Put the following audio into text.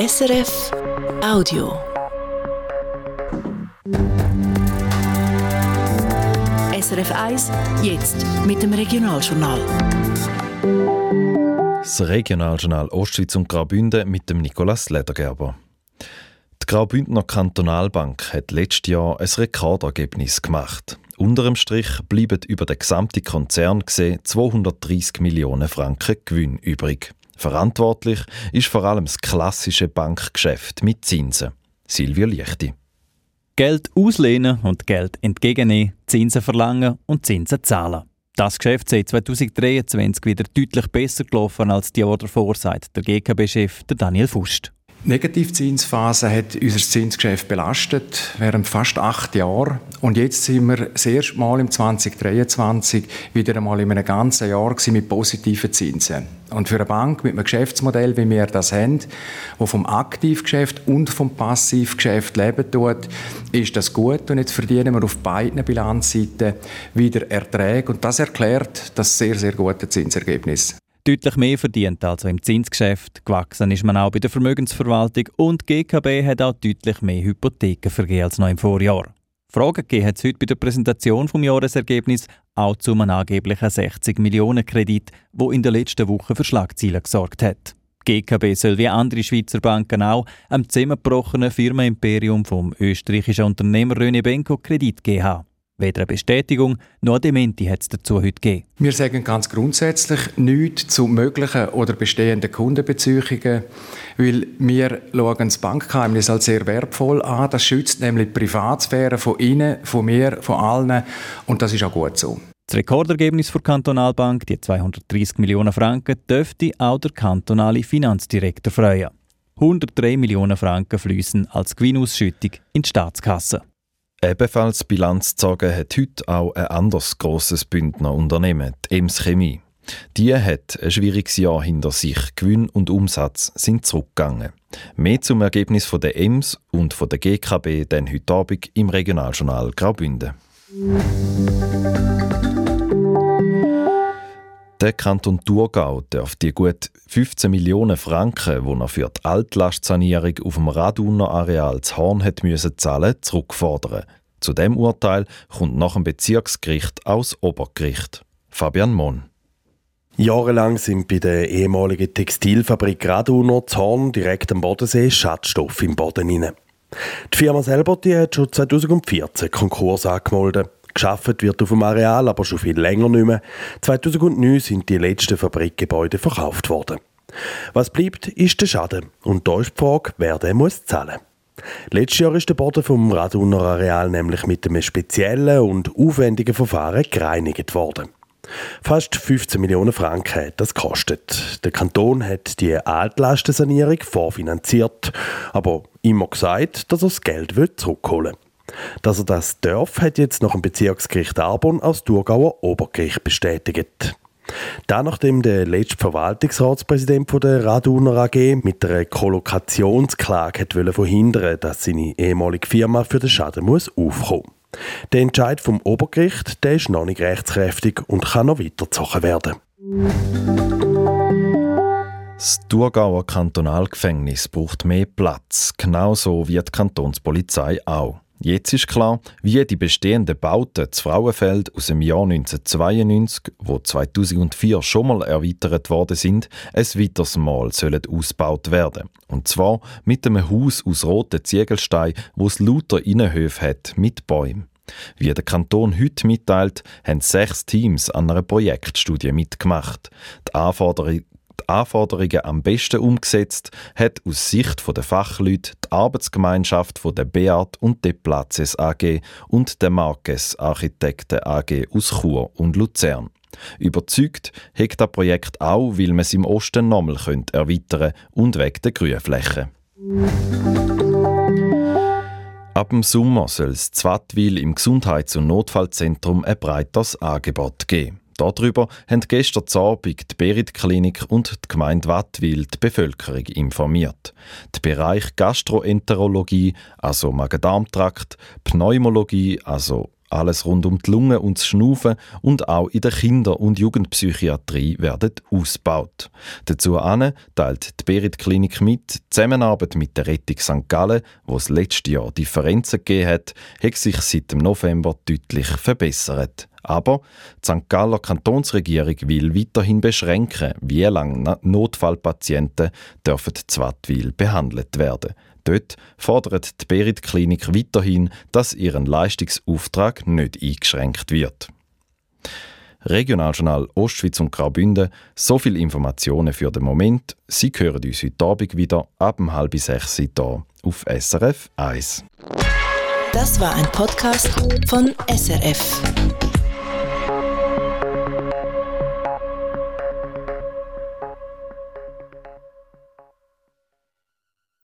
SRF Audio. SRF 1, jetzt mit dem Regionaljournal. Das Regionaljournal Ostschweiz und Graubünden mit dem Nikolaus Ledergerber. Die Graubündner Kantonalbank hat letztes Jahr ein Rekordergebnis gemacht. Unter dem Strich bleiben über den gesamten Konzern gesehen 230 Millionen Franken Gewinn übrig. Verantwortlich ist vor allem das klassische Bankgeschäft mit Zinsen. Silvio Lichti. Geld auslehnen und Geld entgegennehmen, Zinsen verlangen und Zinsen zahlen. Das Geschäft sei 2023 wieder deutlich besser gelaufen als die Jahre davor, sagt der GKB-Chef Daniel Fust. Negativzinsphase hat unser Zinsgeschäft belastet während fast acht Jahren. Und jetzt sind wir das erste Mal im 2023 wieder einmal in einem ganzen Jahr mit positiven Zinsen. Und für eine Bank mit einem Geschäftsmodell, wie wir das haben, wo vom Aktivgeschäft und vom Passivgeschäft leben tut, ist das gut. Und jetzt verdienen wir auf beiden Bilanzseiten wieder Erträge. Und das erklärt das sehr, sehr gute Zinsergebnis deutlich mehr verdient also im Zinsgeschäft. Gewachsen ist man auch bei der Vermögensverwaltung und GKB hat auch deutlich mehr Hypotheken vergeben als noch im Vorjahr. Fragen gegeben hat es heute bei der Präsentation vom Jahresergebnis auch zu einem angeblichen 60 Millionen Kredit, wo in der letzten Woche für Schlagzeilen gesorgt hat. GKB soll wie andere Schweizer Banken auch am zusammengebrochenen Firmenimperium vom österreichischen Unternehmer René Benko Kredit haben. Weder eine Bestätigung noch eine Dementi hat es dazu heute gegeben. Wir sagen ganz grundsätzlich nichts zu möglichen oder bestehenden Kundenbeziehungen, weil wir schauen das Bankgeheimnis als sehr wertvoll an. Das schützt nämlich die Privatsphäre von Ihnen, von mir, von allen und das ist auch gut so. Das Rekordergebnis der Kantonalbank, die 230 Millionen Franken, dürfte auch der kantonale Finanzdirektor freuen. 103 Millionen Franken fließen als Gewinnausschüttung in die Staatskasse. Ebenfalls Bilanz gezogen hat heute auch ein anderes grosses Bündner Unternehmen, die Ems Chemie. Die hat ein schwieriges Jahr hinter sich. Gewinn und Umsatz sind zurückgegangen. Mehr zum Ergebnis von der Ems und von der GKB dann heute Abend im Regionaljournal Graubünden. Der Kanton Thurgau darf die gut 15 Millionen Franken, die er für die Altlastsanierung auf dem Raduner Areal zu Horn hat müssen zahlen, zurückfordern. Zu dem Urteil kommt nach dem Bezirksgericht aus Obergericht. Fabian Mohn. Jahrelang sind bei der ehemaligen Textilfabrik Raduner Horn direkt am Bodensee Schadstoffe im Boden inne. Die Firma selber die hat schon 2014 Konkurs angemeldet. Geschafft wird auf dem Areal aber schon viel länger nicht mehr. 2009 sind die letzten Fabrikgebäude verkauft worden. Was bleibt, ist der Schaden. Und da ist die Frage, wer den muss zahlen Letztes Jahr ist der Boden vom Raduner Areal nämlich mit einem speziellen und aufwendigen Verfahren gereinigt worden. Fast 15 Millionen Franken hat das gekostet. Der Kanton hat die Altlastensanierung vorfinanziert, aber immer gesagt, dass er das Geld zurückholen will. Dass er das darf, hat jetzt nach dem Bezirksgericht Arbon aus Thurgauer Obergericht bestätigt. Da nachdem der letzte Verwaltungsratspräsident der Raduner AG mit einer Kollokationsklage hat verhindern dass seine ehemalige Firma für den Schaden muss aufkommen Der Entscheid vom Obergericht der ist noch nicht rechtskräftig und kann noch weitergezogen werden. Das Thurgauer Kantonalgefängnis braucht mehr Platz, genauso wie die Kantonspolizei auch. Jetzt ist klar, wie die bestehenden Bauten zu Frauenfeld aus dem Jahr 1992, wo 2004 schon mal erweitert worden sind, ein weiteres Mal sollen ausgebaut werden. Und zwar mit einem Haus aus roten Ziegelsteinen, wo es lauter Innenhöfe hat mit Bäumen. Wie der Kanton heute mitteilt, haben sechs Teams an einer Projektstudie mitgemacht. Die Anforderungen Anforderungen am besten umgesetzt, hat aus Sicht der Fachleute die Arbeitsgemeinschaft der Beat und der Platzes AG und der Marques Architekten AG aus Chur und Luzern. Überzeugt hat das Projekt auch, weil man es im Osten nochmal erweitern und wegen der Grünfläche. Ab dem Sommer soll es Zwattwil im Gesundheits- und Notfallzentrum ein breiteres Angebot geben. Darüber haben gestern Abend die Berit-Klinik und die Gemeinde Wattwil die Bevölkerung informiert. Der Bereich Gastroenterologie, also Magen-Darm-Trakt, Pneumologie, also alles rund um die Lunge und das Schnaufen und auch in der Kinder- und Jugendpsychiatrie werden ausgebaut. Dazu teilt die Berit Klinik mit, die Zusammenarbeit mit der Rettung St. Gallen, wo es letztes Jahr Differenzen gegeben hat, hat sich seit dem November deutlich verbessert. Aber die St. Galler Kantonsregierung will weiterhin beschränken, wie lange Notfallpatienten dürfen Zwattwil behandelt werden. Dort fordert die Berit Klinik weiterhin, dass ihren Leistungsauftrag nicht eingeschränkt wird. Regionaljournal Ostschweiz und Graubünden. So viele Informationen für den Moment. Sie hören uns heute Abend wieder ab halb sechs hier auf SRF 1. Das war ein Podcast von SRF.